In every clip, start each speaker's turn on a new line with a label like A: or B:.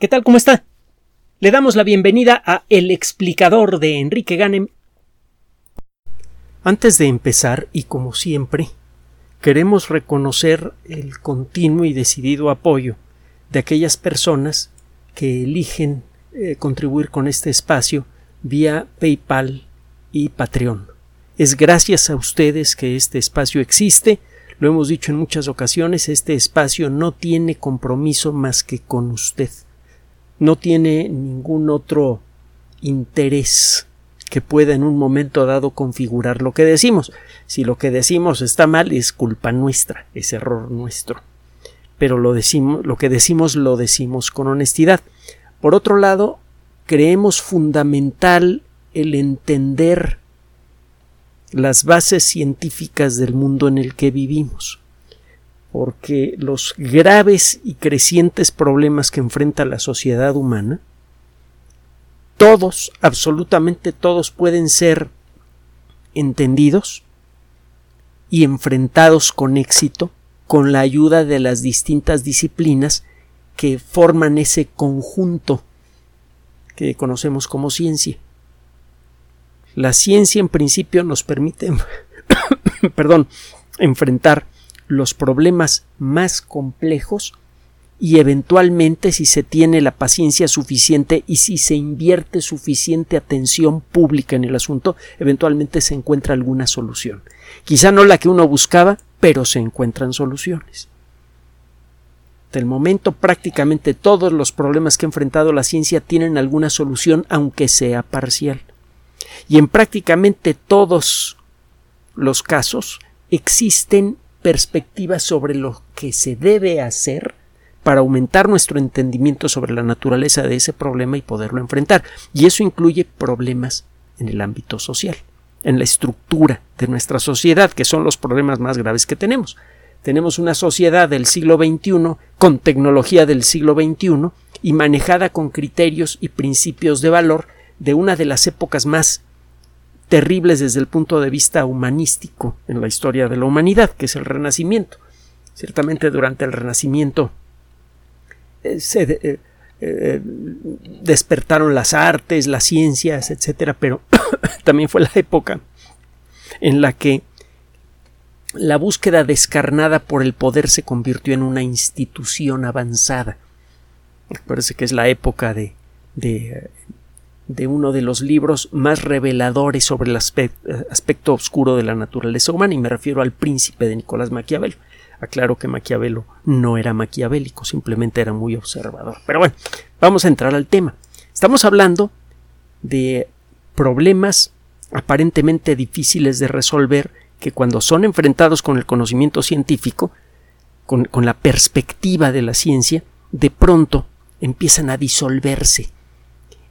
A: ¿Qué tal? ¿Cómo está? Le damos la bienvenida a El explicador de Enrique Ganem. Antes de empezar, y como siempre, queremos reconocer el continuo y decidido apoyo de aquellas personas que eligen eh, contribuir con este espacio vía PayPal y Patreon. Es gracias a ustedes que este espacio existe. Lo hemos dicho en muchas ocasiones, este espacio no tiene compromiso más que con usted no tiene ningún otro interés que pueda en un momento dado configurar lo que decimos. Si lo que decimos está mal, es culpa nuestra, es error nuestro. Pero lo, decimos, lo que decimos lo decimos con honestidad. Por otro lado, creemos fundamental el entender las bases científicas del mundo en el que vivimos porque los graves y crecientes problemas que enfrenta la sociedad humana, todos, absolutamente todos, pueden ser entendidos y enfrentados con éxito con la ayuda de las distintas disciplinas que forman ese conjunto que conocemos como ciencia. La ciencia en principio nos permite perdón, enfrentar los problemas más complejos y eventualmente si se tiene la paciencia suficiente y si se invierte suficiente atención pública en el asunto, eventualmente se encuentra alguna solución. Quizá no la que uno buscaba, pero se encuentran soluciones. Hasta el momento prácticamente todos los problemas que ha enfrentado la ciencia tienen alguna solución, aunque sea parcial. Y en prácticamente todos los casos existen perspectivas sobre lo que se debe hacer para aumentar nuestro entendimiento sobre la naturaleza de ese problema y poderlo enfrentar. Y eso incluye problemas en el ámbito social, en la estructura de nuestra sociedad, que son los problemas más graves que tenemos. Tenemos una sociedad del siglo XXI con tecnología del siglo XXI y manejada con criterios y principios de valor de una de las épocas más terribles desde el punto de vista humanístico en la historia de la humanidad, que es el Renacimiento. Ciertamente durante el Renacimiento eh, se eh, eh, despertaron las artes, las ciencias, etcétera, pero también fue la época en la que la búsqueda descarnada por el poder se convirtió en una institución avanzada. parece que es la época de, de de uno de los libros más reveladores sobre el aspecto, oscuro de la naturaleza humana, y me refiero al príncipe de Nicolás Maquiavelo. Aclaro que Maquiavelo no era maquiavélico, simplemente era muy observador. Pero bueno, vamos a entrar al tema. Estamos hablando de problemas aparentemente difíciles de resolver que cuando son enfrentados con el conocimiento científico, con, con la perspectiva de la ciencia, de pronto empiezan a disolverse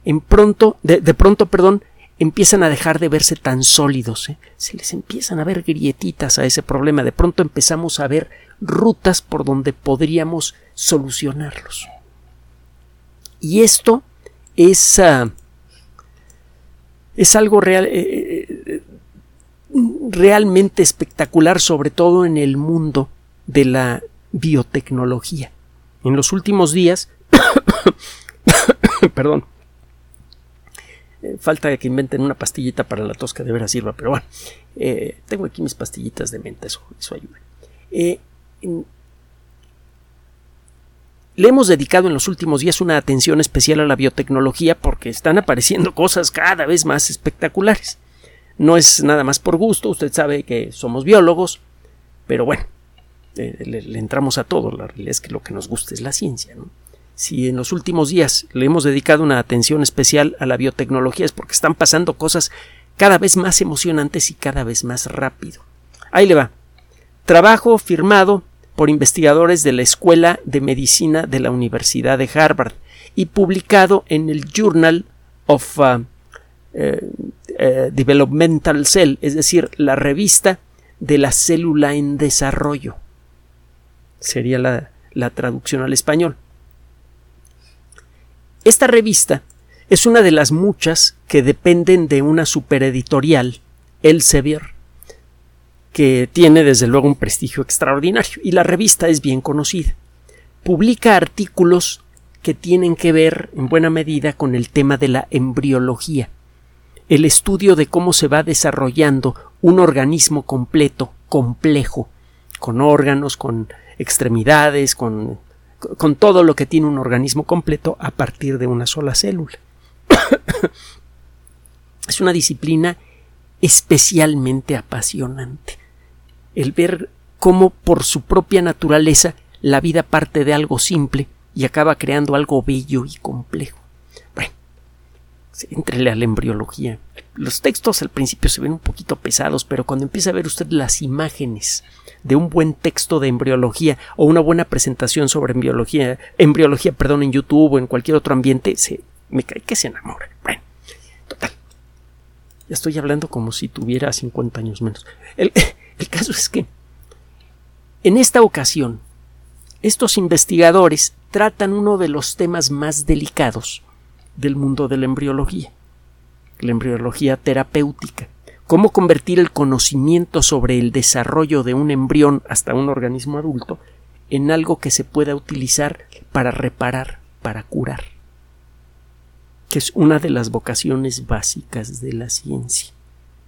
A: en pronto, de, pronto, perdón, empiezan a dejar de verse tan sólidos. ¿eh? Se les empiezan a ver grietitas a ese problema. De pronto empezamos a ver rutas por donde podríamos solucionarlos. Y esto es, ah, es algo real, eh, eh, realmente espectacular, sobre todo en el mundo de la biotecnología. En los últimos días, perdón, falta que inventen una pastillita para la tos que de veras sirva, pero bueno, eh, tengo aquí mis pastillitas de menta, eso, eso ayuda. Eh, le hemos dedicado en los últimos días una atención especial a la biotecnología porque están apareciendo cosas cada vez más espectaculares. No es nada más por gusto, usted sabe que somos biólogos, pero bueno, le, le, entramos a todo. La realidad es que lo que nos gusta es la ciencia. ¿no? Si en los últimos días le hemos dedicado una atención especial a la biotecnología es porque están pasando cosas cada vez más emocionantes y cada vez más rápido. Ahí le va. Trabajo firmado por investigadores de la Escuela de Medicina de la Universidad de Harvard y publicado en el Journal of uh, eh, eh, Developmental Cell, es decir, la revista de la célula en desarrollo. Sería la traducción al español. Esta revista es una de las muchas que dependen de una supereditorial, Elsevier, que tiene desde luego un prestigio extraordinario y la revista es bien conocida. Publica artículos que tienen que ver en buena medida con el tema de la embriología, el estudio de cómo se va desarrollando un organismo completo, complejo, con órganos, con extremidades, con, con todo lo que tiene un organismo completo a partir de una sola célula. es una disciplina especialmente apasionante. El ver cómo por su propia naturaleza la vida parte de algo simple y acaba creando algo bello y complejo. Entrele a la embriología. Los textos al principio se ven un poquito pesados, pero cuando empieza a ver usted las imágenes de un buen texto de embriología o una buena presentación sobre embriología, embriología, perdón, en YouTube o en cualquier otro ambiente, se, me cae que se enamora. Bueno, total. Ya estoy hablando como si tuviera 50 años menos. El caso es que en esta ocasión, estos investigadores tratan uno de los temas más delicados del mundo de la embriología, la embriología terapéutica. Cómo convertir el conocimiento sobre el desarrollo de un embrión hasta un organismo adulto en algo que se pueda utilizar para reparar, para curar, que es una de las vocaciones básicas de la ciencia.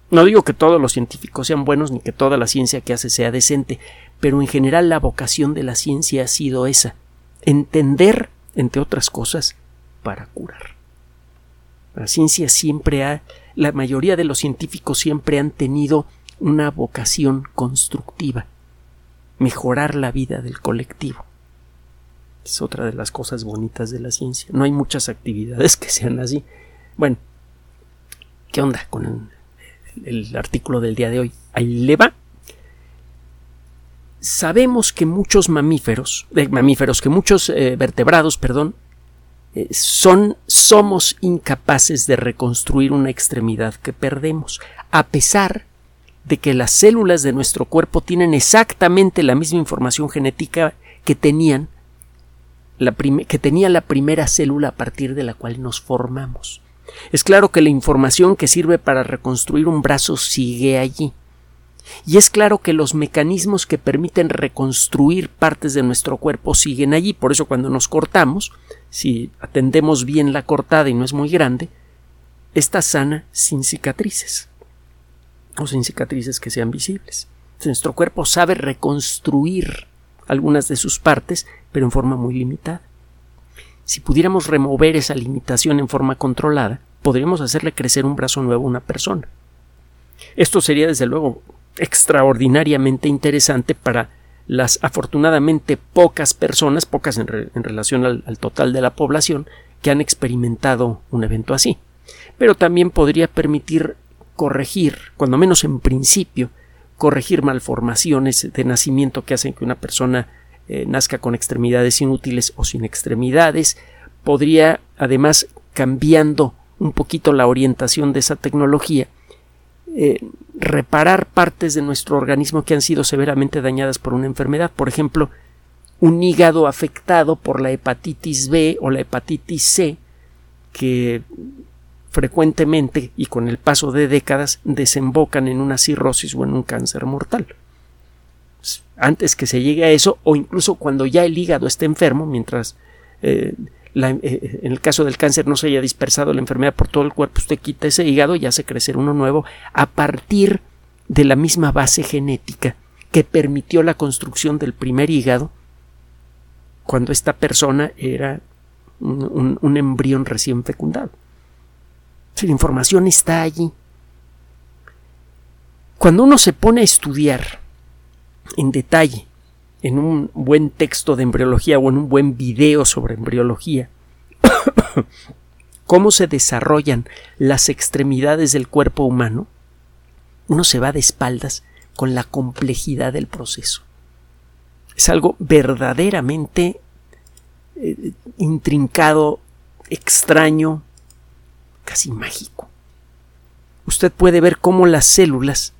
A: No digo que todos los científicos sean buenos ni que toda la ciencia que hace sea decente, pero en general la vocación de la ciencia ha sido esa, entender, entre otras cosas, para curar. La ciencia siempre ha, la mayoría de los científicos siempre han tenido una vocación constructiva, mejorar la vida del colectivo. Es otra de las cosas bonitas de la ciencia. No hay muchas actividades que sean así. Bueno, ¿qué onda con el artículo del día de hoy. Ahí le va. Sabemos que muchos mamíferos, eh, mamíferos, que muchos eh, vertebrados, perdón, son, somos incapaces de reconstruir una extremidad que perdemos, a pesar de que las células de nuestro cuerpo tienen exactamente la misma información genética que tenían la que tenía la primera célula a partir de la cual nos formamos. Es claro que la información que sirve para reconstruir un brazo sigue allí. Y es claro que los mecanismos que permiten reconstruir partes de nuestro cuerpo siguen allí. Por eso cuando nos cortamos, si atendemos bien la cortada y no es muy grande, está sana sin cicatrices. O sin cicatrices que sean visibles. Nuestro cuerpo sabe reconstruir algunas de sus partes, pero en forma muy limitada. Si pudiéramos remover esa limitación en forma controlada, podríamos hacerle crecer un brazo nuevo a una persona. Esto sería desde luego extraordinariamente interesante para las afortunadamente pocas personas, pocas en, relación al, al total de la población, que han experimentado un evento así. Pero también podría permitir corregir, cuando menos en principio, corregir malformaciones de nacimiento que hacen que una persona eh, nazca con extremidades inútiles o sin extremidades, podría además cambiando un poquito la orientación de esa tecnología, eh, reparar partes de nuestro organismo que han sido severamente dañadas por una enfermedad, por ejemplo, un hígado afectado por la hepatitis B o la hepatitis C, que frecuentemente y con el paso de décadas desembocan en una cirrosis o en un cáncer mortal. Antes que se llegue a eso o incluso cuando ya el hígado está enfermo, mientras eh, eh, en el caso del cáncer no se haya dispersado la enfermedad por todo el cuerpo, usted quita ese hígado y hace crecer uno nuevo a partir de la misma base genética que permitió la construcción del primer hígado cuando esta persona era un, un embrión recién fecundado. la información está allí. Cuando uno se pone a estudiar en detalle en un buen texto de embriología o en un buen video sobre embriología cómo se desarrollan las extremidades del cuerpo humano, uno se va de espaldas con la complejidad del proceso. Es algo verdaderamente eh, intrincado, extraño, casi mágico. Usted puede ver cómo las células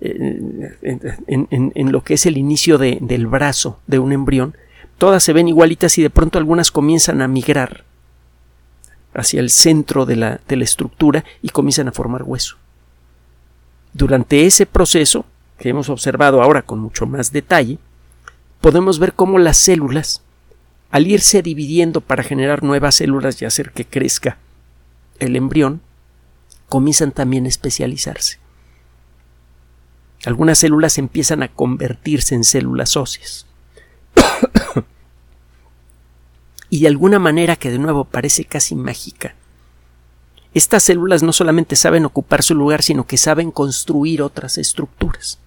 A: en, lo que es el inicio del brazo de un embrión, todas se ven igualitas y de pronto algunas comienzan a migrar hacia el centro de la, de la estructura y comienzan a formar hueso. Durante ese proceso, que hemos observado ahora con mucho más detalle, podemos ver cómo las células al irse dividiendo para generar nuevas células y hacer que crezca el embrión, comienzan también a especializarse. Algunas células empiezan a convertirse en células óseas. y de alguna manera que de nuevo parece casi mágica, estas células no solamente saben ocupar su lugar, sino que saben construir otras estructuras.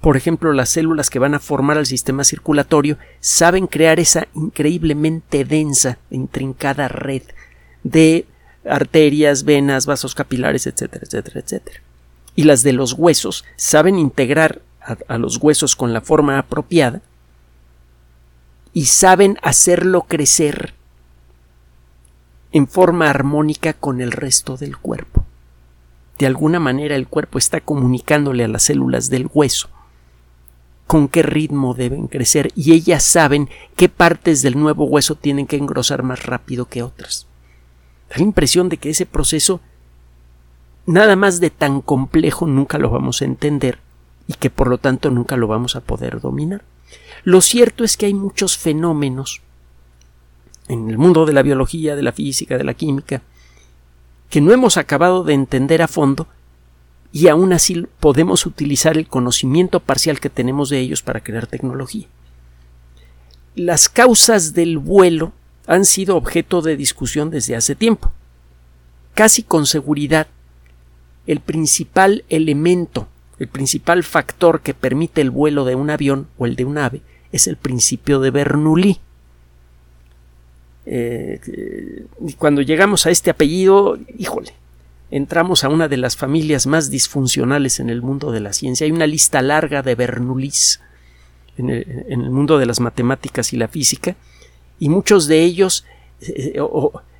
A: Por ejemplo, las células que van a formar el sistema circulatorio saben crear esa increíblemente densa, intrincada red de arterias, venas, vasos capilares, etcétera, etcétera, etcétera. Y las de los huesos saben integrar a, a los huesos con la forma apropiada y saben hacerlo crecer en forma armónica con el resto del cuerpo. De alguna manera el cuerpo está comunicándole a las células del hueso con qué ritmo deben crecer y ellas saben qué partes del nuevo hueso tienen que engrosar más rápido que otras. Da la impresión de que ese proceso nada más de tan complejo nunca lo vamos a entender y que por lo tanto nunca lo vamos a poder dominar. Lo cierto es que hay muchos fenómenos en el mundo de la biología, de la física, de la química, que no hemos acabado de entender a fondo y aún así podemos utilizar el conocimiento parcial que tenemos de ellos para crear tecnología. Las causas del vuelo han sido objeto de discusión desde hace tiempo. Casi con seguridad, el principal elemento, el principal factor que permite el vuelo de un avión o el de un ave es el principio de Bernoulli. Eh, cuando llegamos a este apellido, híjole, entramos a una de las familias más disfuncionales en el mundo de la ciencia. Hay una lista larga de Bernoullis en el, mundo de las matemáticas y la física, y muchos de ellos eh,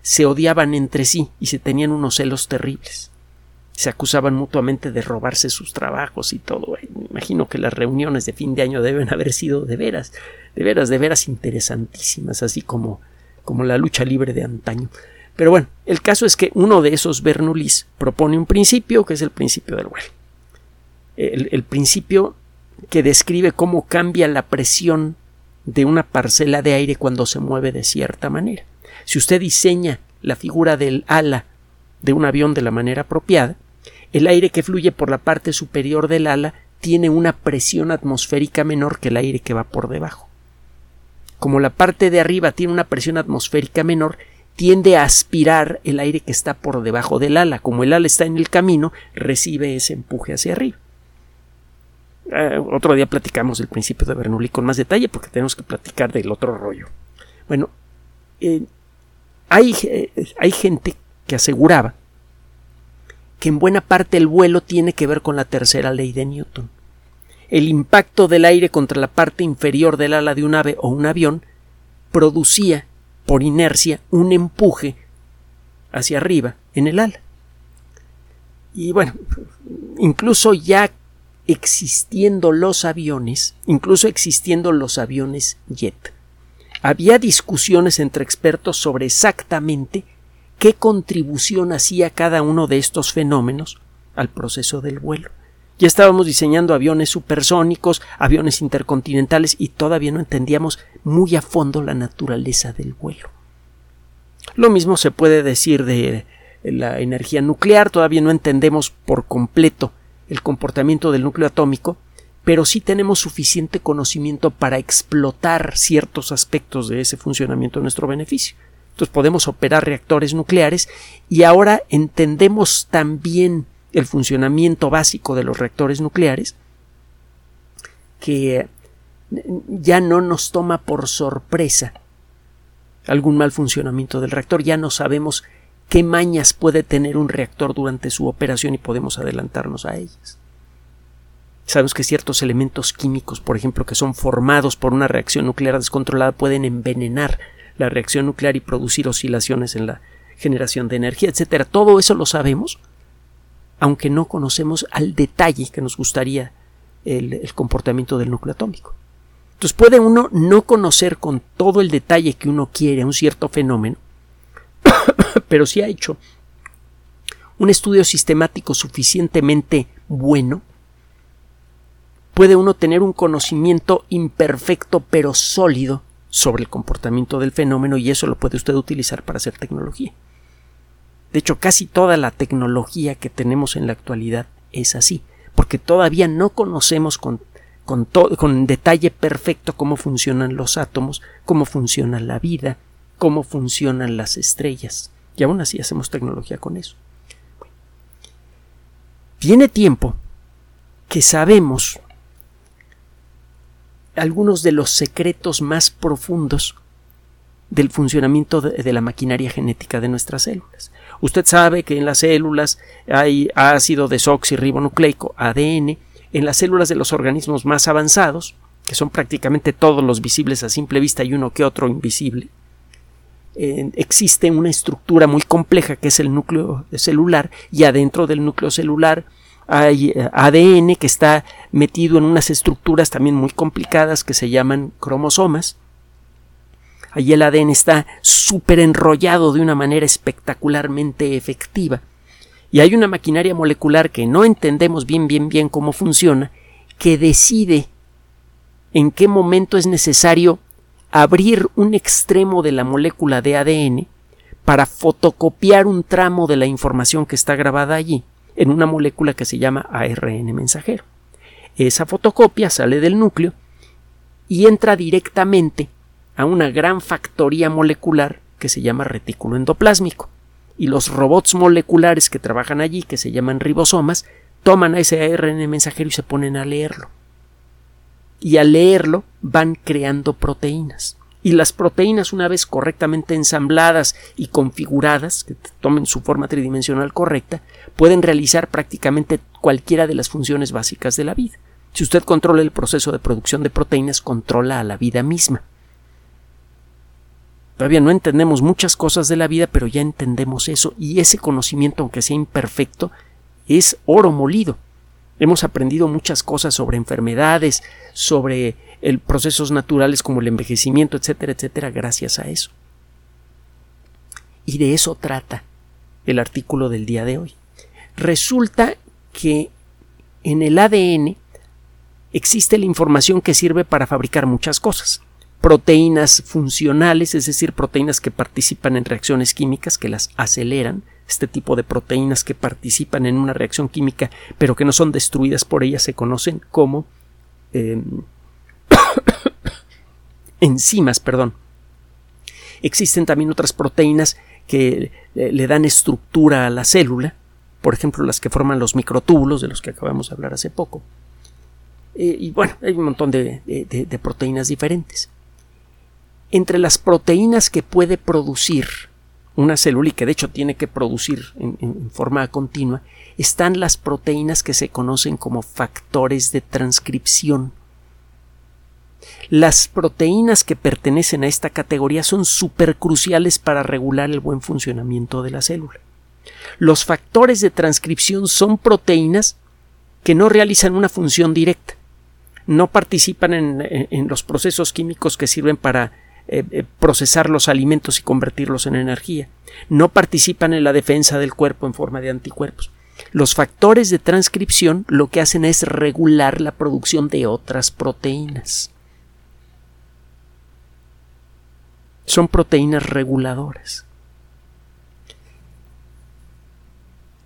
A: se odiaban entre sí y se tenían unos celos terribles. Se acusaban mutuamente de robarse sus trabajos y todo. Me imagino que las reuniones de fin de año deben haber sido de veras, de veras, de veras interesantísimas, así como, como la lucha libre de antaño. Pero bueno, el caso es que uno de esos Bernoullis propone un principio que es el principio del vuelo. El, principio que describe cómo cambia la presión de una parcela de aire cuando se mueve de cierta manera. Si usted diseña la figura del ala de un avión de la manera apropiada, el aire que fluye por la parte superior del ala tiene una presión atmosférica menor que el aire que va por debajo. Como la parte de arriba tiene una presión atmosférica menor, tiende a aspirar el aire que está por debajo del ala. Como el ala está en el camino, recibe ese empuje hacia arriba. Eh, otro día platicamos del principio de Bernoulli con más detalle porque tenemos que platicar del otro rollo. Bueno, eh, hay, eh, hay gente que aseguraba que en buena parte el vuelo tiene que ver con la tercera ley de Newton. El impacto del aire contra la parte inferior del ala de un ave o un avión producía por inercia un empuje hacia arriba en el ala. Y bueno, incluso ya existiendo los aviones, incluso existiendo los aviones jet, había discusiones entre expertos sobre exactamente qué contribución hacía cada uno de estos fenómenos al proceso del vuelo. Ya estábamos diseñando aviones supersónicos, aviones intercontinentales y todavía no entendíamos muy a fondo la naturaleza del vuelo. Lo mismo se puede decir de la energía nuclear, todavía no entendemos por completo el comportamiento del núcleo atómico, pero sí tenemos suficiente conocimiento para explotar ciertos aspectos de ese funcionamiento a nuestro beneficio. Entonces podemos operar reactores nucleares y ahora entendemos también el funcionamiento básico de los reactores nucleares, que ya no nos toma por sorpresa algún mal funcionamiento del reactor, ya no sabemos qué mañas puede tener un reactor durante su operación y podemos adelantarnos a ellas. Sabemos que ciertos elementos químicos, por ejemplo, que son formados por una reacción nuclear descontrolada, pueden envenenar la reacción nuclear y producir oscilaciones en la generación de energía, etcétera. Todo eso lo sabemos, aunque no conocemos al detalle que nos gustaría el, comportamiento del núcleo atómico. Entonces puede uno no conocer con todo el detalle que uno quiere un cierto fenómeno, pero si ha hecho un estudio sistemático suficientemente bueno, puede uno tener un conocimiento imperfecto pero sólido sobre el comportamiento del fenómeno y eso lo puede usted utilizar para hacer tecnología. De hecho, casi toda la tecnología que tenemos en la actualidad es así, porque todavía no conocemos con, con, detalle perfecto cómo funcionan los átomos, cómo funciona la vida, cómo funcionan las estrellas. Y aún así hacemos tecnología con eso. Tiene tiempo que sabemos algunos de los secretos más profundos del funcionamiento de, la maquinaria genética de nuestras células. Usted sabe que en las células hay ácido desoxirribonucleico, ADN, en las células de los organismos más avanzados, que son prácticamente todos los visibles a simple vista y uno que otro invisible, existe una estructura muy compleja que es el núcleo celular y adentro del núcleo celular hay eh, ADN que está metido en unas estructuras también muy complicadas que se llaman cromosomas. Allí el ADN está súper enrollado de una manera espectacularmente efectiva. Y hay una maquinaria molecular que no entendemos bien, bien, bien cómo funciona, que decide en qué momento es necesario abrir un extremo de la molécula de ADN para fotocopiar un tramo de la información que está grabada allí en una molécula que se llama ARN mensajero. Esa fotocopia sale del núcleo y entra directamente a una gran factoría molecular que se llama retículo endoplásmico. Y los robots moleculares que trabajan allí, que se llaman ribosomas, toman a ese ARN mensajero y se ponen a leerlo. Y al leerlo van creando proteínas y las proteínas una vez correctamente ensambladas y configuradas, que tomen su forma tridimensional correcta, pueden realizar prácticamente cualquiera de las funciones básicas de la vida. Si usted controla el proceso de producción de proteínas, controla a la vida misma. Todavía no entendemos muchas cosas de la vida, pero ya entendemos eso, y ese conocimiento, aunque sea imperfecto, es oro molido. Hemos aprendido muchas cosas sobre enfermedades, sobre el procesos naturales como el envejecimiento, etcétera, etcétera, gracias a eso. Y de eso trata el artículo del día de hoy. Resulta que en el ADN existe la información que sirve para fabricar muchas cosas. Proteínas funcionales, es decir, proteínas que participan en reacciones químicas, que las aceleran, este tipo de proteínas que participan en una reacción química pero que no son destruidas por ella se conocen como em, enzimas, perdón. Existen también otras proteínas que eh, le dan estructura a la célula, por ejemplo las que forman los microtúbulos de los que acabamos de hablar hace poco. Eh, y bueno, hay un montón de, proteínas diferentes. Entre las proteínas que puede producir una célula y que de hecho tiene que producir en, forma continua, están las proteínas que se conocen como factores de transcripción. Las proteínas que pertenecen a esta categoría son supercruciales para regular el buen funcionamiento de la célula. Los factores de transcripción son proteínas que no realizan una función directa, no participan en, los procesos químicos que sirven para eh, eh, procesar los alimentos y convertirlos en energía, no participan en la defensa del cuerpo en forma de anticuerpos. Los factores de transcripción lo que hacen es regular la producción de otras proteínas. Son proteínas reguladoras.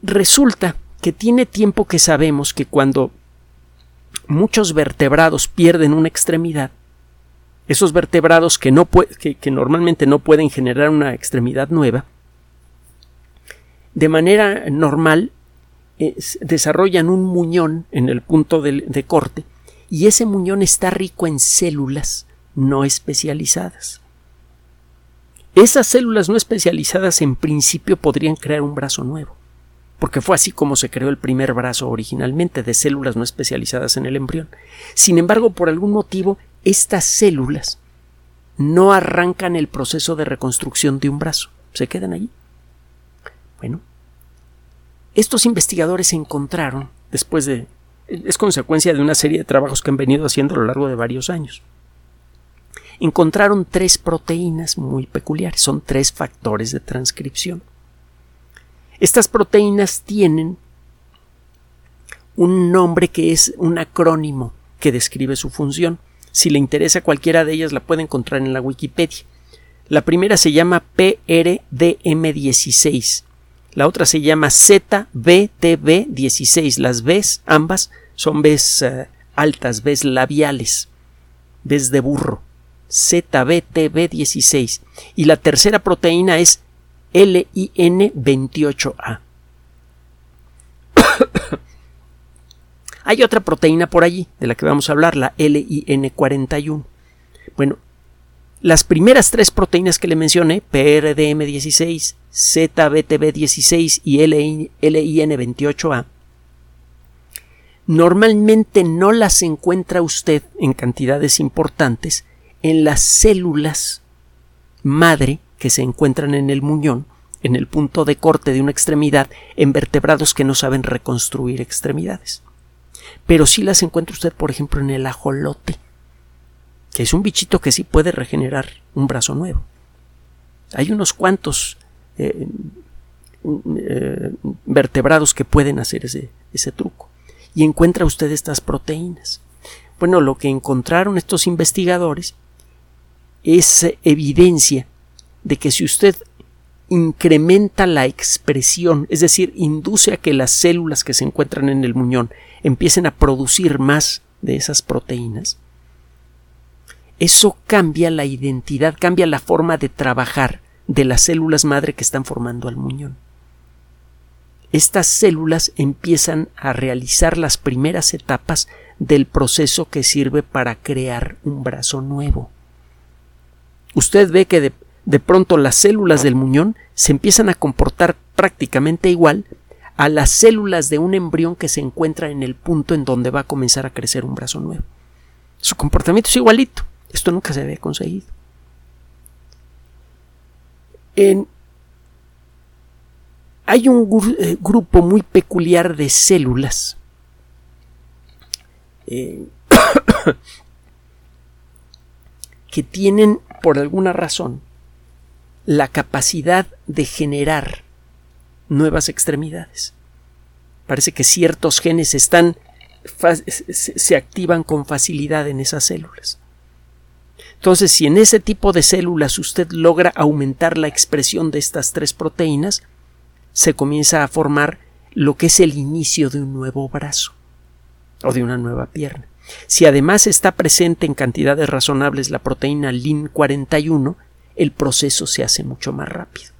A: Resulta que tiene tiempo que sabemos que cuando muchos vertebrados pierden una extremidad, esos vertebrados que, no que, normalmente no pueden generar una extremidad nueva, de manera normal desarrollan un muñón en el punto de corte y ese muñón está rico en células no especializadas. Esas células no especializadas en principio podrían crear un brazo nuevo, porque fue así como se creó el primer brazo originalmente de células no especializadas en el embrión. Sin embargo, por algún motivo, estas células no arrancan el proceso de reconstrucción de un brazo, se quedan allí. Bueno, estos investigadores encontraron, después de... es consecuencia de una serie de trabajos que han venido haciendo a lo largo de varios años encontraron tres proteínas muy peculiares, son tres factores de transcripción. Estas proteínas tienen un nombre que es un acrónimo que describe su función. Si le interesa cualquiera de ellas, la puede encontrar en la Wikipedia. La primera se llama PRDM16. La otra se llama ZBTB16. Las Bs, ambas, son Bs eh, altas, Bs labiales, Bs de burro. ZBTB16. Y la tercera proteína es LIN28A. Hay otra proteína por allí de la que vamos a hablar, la LIN41. Bueno, las primeras tres proteínas que le mencioné, PRDM16, ZBTB16 y LIN28A, normalmente no las encuentra usted en cantidades importantes en las células madre que se encuentran en el muñón, en el punto de corte de una extremidad, en vertebrados que no saben reconstruir extremidades pero sí las encuentra usted, por ejemplo, en el ajolote, que es un bichito que sí puede regenerar un brazo nuevo. Hay unos cuantos eh, eh, vertebrados que pueden hacer ese, ese truco. Y encuentra usted estas proteínas. Bueno, lo que encontraron estos investigadores es evidencia de que si usted incrementa la expresión, es decir, induce a que las células que se encuentran en el muñón empiecen a producir más de esas proteínas, eso cambia la identidad, cambia la forma de trabajar de las células madre que están formando al muñón. Estas células empiezan a realizar las primeras etapas del proceso que sirve para crear un brazo nuevo. Usted ve que de, de pronto las células del muñón se empiezan a comportar prácticamente igual a las células de un embrión que se encuentra en el punto en donde va a comenzar a crecer un brazo nuevo. Su comportamiento es igualito. Esto nunca se había conseguido. hay un eh, grupo muy peculiar de células eh, que tienen, por alguna razón, la capacidad de generar nuevas extremidades. Parece que ciertos genes están se activan con facilidad en esas células. Entonces, si en ese tipo de células usted logra aumentar la expresión de estas tres proteínas, se comienza a formar lo que es el inicio de un nuevo brazo o de una nueva pierna. Si además está presente en cantidades razonables la proteína LIN41, el proceso se hace mucho más rápido.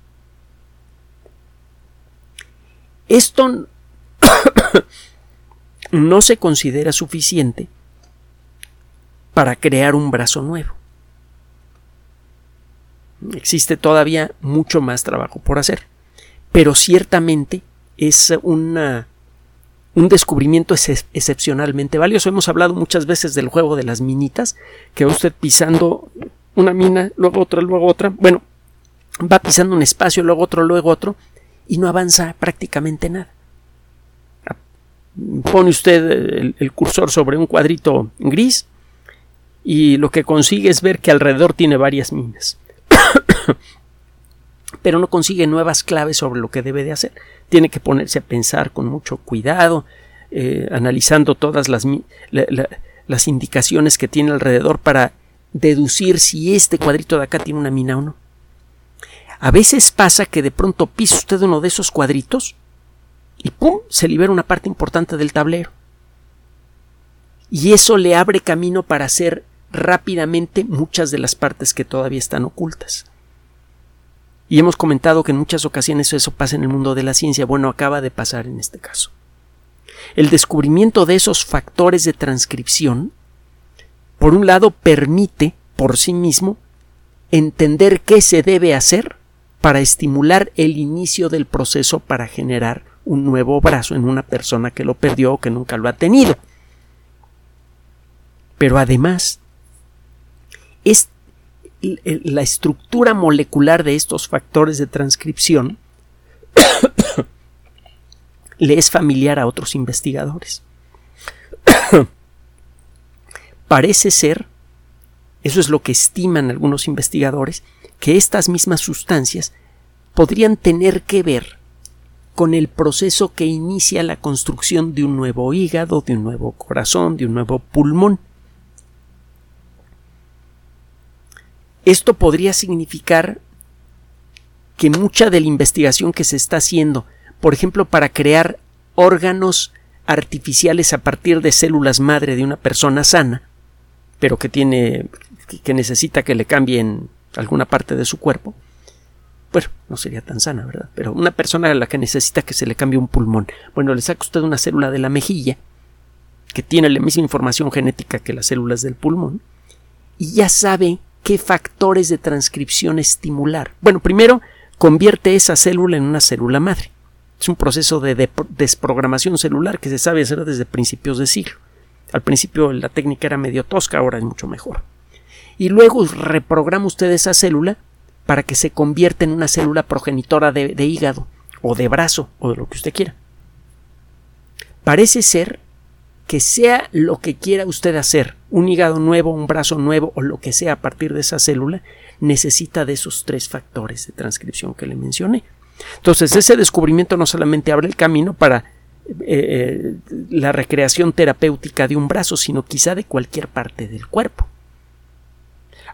A: Esto no se considera suficiente para crear un brazo nuevo. Existe todavía mucho más trabajo por hacer, pero ciertamente es una, un descubrimiento excepcionalmente valioso. Hemos hablado muchas veces del juego de las minitas, que va usted pisando una mina, luego otra, luego otra. Bueno, va pisando un espacio, luego otro, luego otro, y no avanza prácticamente nada. Pone usted el, cursor sobre un cuadrito gris y lo que consigue es ver que alrededor tiene varias minas. Pero no consigue nuevas claves sobre lo que debe de hacer. Tiene que ponerse a pensar con mucho cuidado, eh, analizando todas las, las indicaciones que tiene alrededor para deducir si este cuadrito de acá tiene una mina o no. A veces pasa que de pronto pisa usted uno de esos cuadritos y ¡pum! se libera una parte importante del tablero. Y eso le abre camino para hacer rápidamente muchas de las partes que todavía están ocultas. Y hemos comentado que en muchas ocasiones eso pasa en el mundo de la ciencia. Bueno, acaba de pasar en este caso. El descubrimiento de esos factores de transcripción, por un lado, permite por sí mismo entender qué se debe hacer para estimular el inicio del proceso para generar un nuevo brazo en una persona que lo perdió o que nunca lo ha tenido. Pero además, es la estructura molecular de estos factores de transcripción le es familiar a otros investigadores. Parece ser, eso es lo que estiman algunos investigadores, que estas mismas sustancias podrían tener que ver con el proceso que inicia la construcción de un nuevo hígado, de un nuevo corazón, de un nuevo pulmón. Esto podría significar que mucha de la investigación que se está haciendo, por ejemplo, para crear órganos artificiales a partir de células madre de una persona sana, pero que tiene que necesita que le cambien alguna parte de su cuerpo, bueno, no sería tan sana, ¿verdad? Pero una persona a la que necesita que se le cambie un pulmón. Bueno, le saca usted una célula de la mejilla, que tiene la misma información genética que las células del pulmón, y ya sabe qué factores de transcripción estimular. Bueno, primero convierte esa célula en una célula madre. Es un proceso de, desprogramación celular que se sabe hacer desde principios de siglo. Al principio la técnica era medio tosca, ahora es mucho mejor. Y luego reprograma usted esa célula para que se convierta en una célula progenitora de, de hígado o de brazo o de lo que usted quiera. Parece ser que sea lo que quiera usted hacer, un hígado nuevo, un brazo nuevo o lo que sea a partir de esa célula, necesita de esos tres factores de transcripción que le mencioné. Entonces, ese descubrimiento no solamente abre el camino para eh, eh, la recreación terapéutica de un brazo, sino quizá de cualquier parte del cuerpo.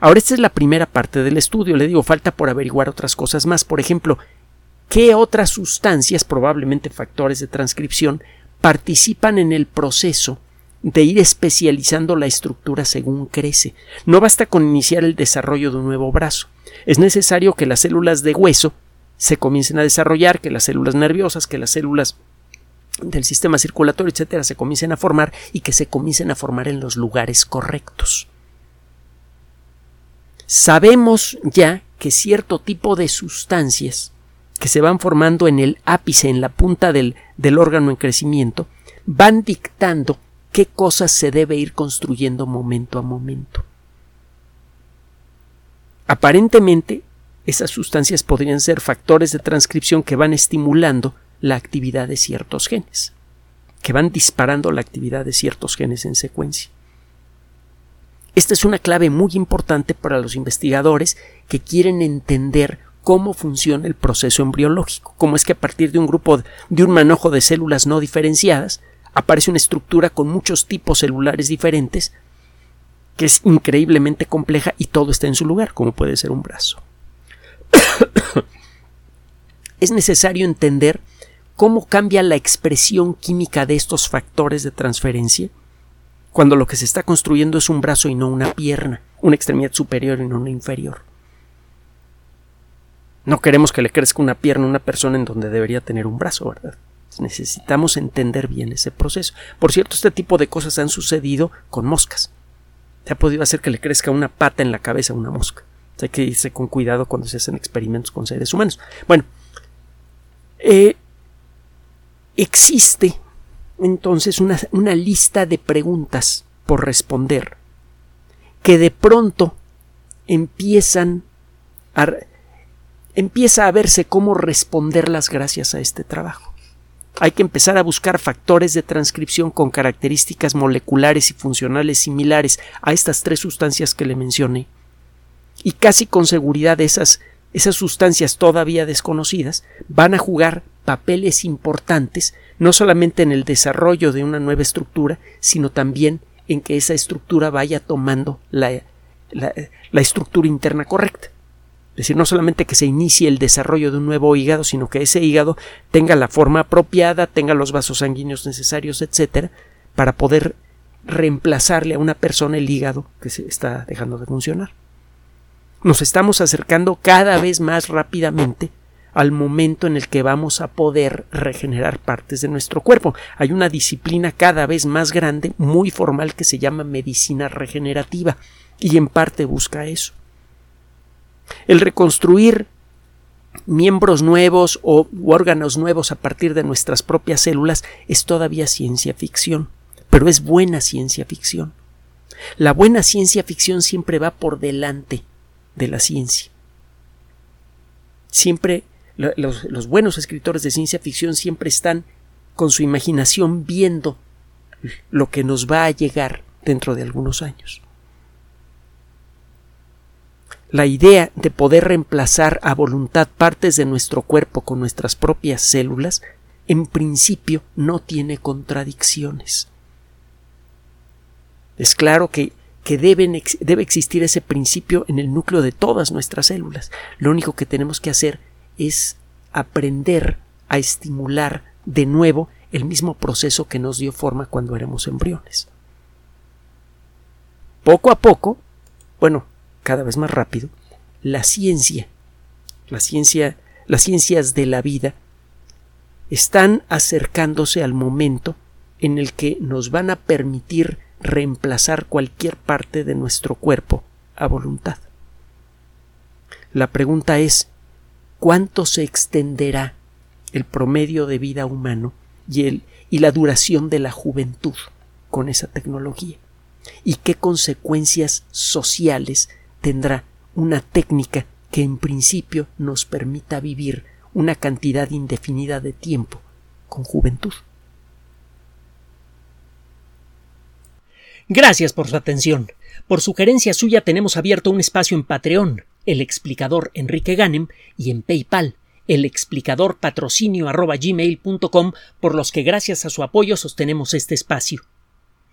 A: Ahora, esta es la primera parte del estudio. Le digo, falta por averiguar otras cosas más. Por ejemplo, ¿qué otras sustancias, probablemente factores de transcripción, participan en el proceso de ir especializando la estructura según crece. No basta con iniciar el desarrollo de un nuevo brazo. Es necesario que las células de hueso se comiencen a desarrollar, que las células nerviosas, que las células del sistema circulatorio, etcétera, se comiencen a formar y que se comiencen a formar en los lugares correctos. Sabemos ya que cierto tipo de sustancias que se van formando en el ápice, en la punta del, del órgano en crecimiento, van dictando qué cosas se debe ir construyendo momento a momento. Aparentemente, esas sustancias podrían ser factores de transcripción que van estimulando la actividad de ciertos genes, que van disparando la actividad de ciertos genes en secuencia. Esta es una clave muy importante para los investigadores que quieren entender cómo funciona el proceso embriológico, cómo es que a partir de un grupo de un manojo de células no diferenciadas aparece una estructura con muchos tipos celulares diferentes que es increíblemente compleja y todo está en su lugar, como puede ser un brazo. es necesario entender cómo cambia la expresión química de estos factores de transferencia cuando lo que se está construyendo es un brazo y no una pierna, una extremidad superior y no una inferior. No queremos que le crezca una pierna a una persona en donde debería tener un brazo, ¿verdad? Necesitamos entender bien ese proceso. Por cierto, este tipo de cosas han sucedido con moscas. Se ha podido hacer que le crezca una pata en la cabeza a una mosca. Hay que irse con cuidado cuando se hacen experimentos con seres humanos. Bueno, eh, existe entonces una, una lista de preguntas por responder que de pronto empiezan a empieza a verse cómo responderlas gracias a este trabajo. Hay que empezar a buscar factores de transcripción con características moleculares y funcionales similares a estas tres sustancias que le mencioné. Y casi con seguridad esas, esas sustancias todavía desconocidas van a jugar papeles importantes no solamente en el desarrollo de una nueva estructura, sino también en que esa estructura vaya tomando la, la estructura interna correcta. Es decir, no solamente que se inicie el desarrollo de un nuevo hígado, sino que ese hígado tenga la forma apropiada, tenga los vasos sanguíneos necesarios, etcétera, para poder reemplazarle a una persona el hígado que se está dejando de funcionar. Nos estamos acercando cada vez más rápidamente al momento en el que vamos a poder regenerar partes de nuestro cuerpo. Hay una disciplina cada vez más grande, muy formal, que se llama medicina regenerativa, y en parte busca eso. El reconstruir miembros nuevos o órganos nuevos a partir de nuestras propias células es todavía ciencia ficción, pero es buena ciencia ficción. La buena ciencia ficción siempre va por delante de la ciencia. Siempre los, los, buenos escritores de ciencia ficción siempre están con su imaginación viendo lo que nos va a llegar dentro de algunos años la idea de poder reemplazar a voluntad partes de nuestro cuerpo con nuestras propias células, en principio no tiene contradicciones. Es claro que, que debe existir ese principio en el núcleo de todas nuestras células. Lo único que tenemos que hacer es aprender a estimular de nuevo el mismo proceso que nos dio forma cuando éramos embriones. Poco a poco, bueno, cada vez más rápido, la ciencia, la ciencia, las ciencias de la vida están acercándose al momento en el que nos van a permitir reemplazar cualquier parte de nuestro cuerpo a voluntad. La pregunta es ¿cuánto se extenderá el promedio de vida humano y, el, y la duración de la juventud con esa tecnología? ¿Y qué consecuencias sociales tendrá una técnica que en principio nos permita vivir una cantidad indefinida de tiempo con juventud?
B: Gracias por su atención. Por sugerencia suya tenemos abierto un espacio en Patreon, el explicador Enrique Ganem, y en PayPal, el explicador patrocinio por los que gracias a su apoyo sostenemos este espacio.